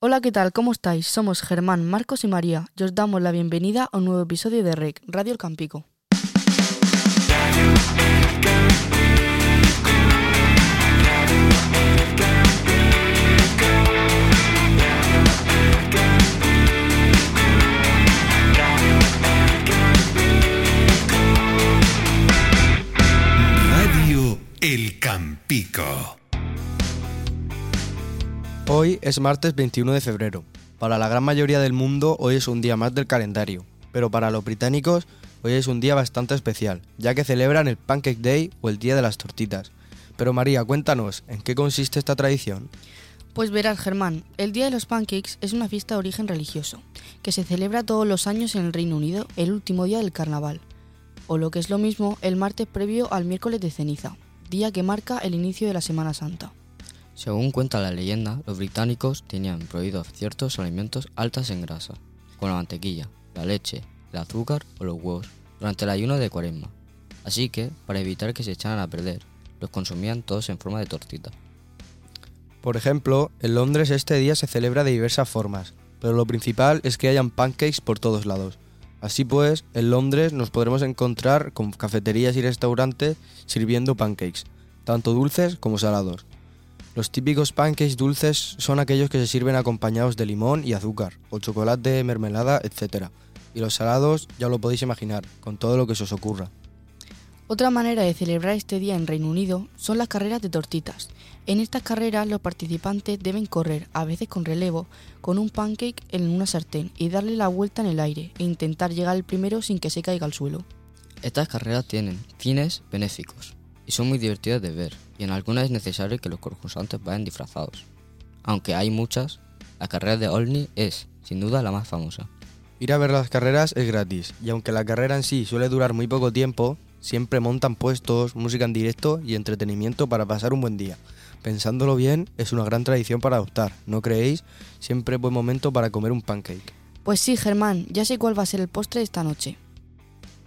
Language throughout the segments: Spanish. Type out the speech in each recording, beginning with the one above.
Hola, ¿qué tal? ¿Cómo estáis? Somos Germán, Marcos y María y os damos la bienvenida a un nuevo episodio de REC, Radio El Campico. Radio El Campico. Hoy es martes 21 de febrero. Para la gran mayoría del mundo hoy es un día más del calendario, pero para los británicos hoy es un día bastante especial, ya que celebran el Pancake Day o el Día de las Tortitas. Pero María, cuéntanos, ¿en qué consiste esta tradición? Pues verás, Germán, el Día de los Pancakes es una fiesta de origen religioso, que se celebra todos los años en el Reino Unido el último día del carnaval, o lo que es lo mismo, el martes previo al miércoles de ceniza, día que marca el inicio de la Semana Santa. Según cuenta la leyenda, los británicos tenían prohibidos ciertos alimentos altos en grasa, como la mantequilla, la leche, el azúcar o los huevos, durante el ayuno de cuaresma. Así que, para evitar que se echaran a perder, los consumían todos en forma de tortita. Por ejemplo, en Londres este día se celebra de diversas formas, pero lo principal es que hayan pancakes por todos lados. Así pues, en Londres nos podremos encontrar con cafeterías y restaurantes sirviendo pancakes, tanto dulces como salados. Los típicos pancakes dulces son aquellos que se sirven acompañados de limón y azúcar, o chocolate, mermelada, etc. Y los salados ya lo podéis imaginar, con todo lo que se os ocurra. Otra manera de celebrar este día en Reino Unido son las carreras de tortitas. En estas carreras los participantes deben correr, a veces con relevo, con un pancake en una sartén y darle la vuelta en el aire e intentar llegar al primero sin que se caiga al suelo. Estas carreras tienen fines benéficos y son muy divertidas de ver, y en algunas es necesario que los concursantes vayan disfrazados. Aunque hay muchas, la carrera de Olney es, sin duda, la más famosa. Ir a ver las carreras es gratis, y aunque la carrera en sí suele durar muy poco tiempo, siempre montan puestos, música en directo y entretenimiento para pasar un buen día. Pensándolo bien, es una gran tradición para adoptar, ¿no creéis? Siempre es buen momento para comer un pancake. Pues sí, Germán, ya sé cuál va a ser el postre de esta noche.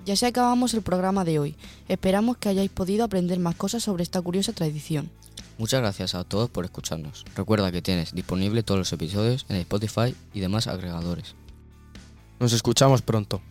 Ya se acabamos el programa de hoy. Esperamos que hayáis podido aprender más cosas sobre esta curiosa tradición. Muchas gracias a todos por escucharnos. Recuerda que tienes disponible todos los episodios en Spotify y demás agregadores. Nos escuchamos pronto.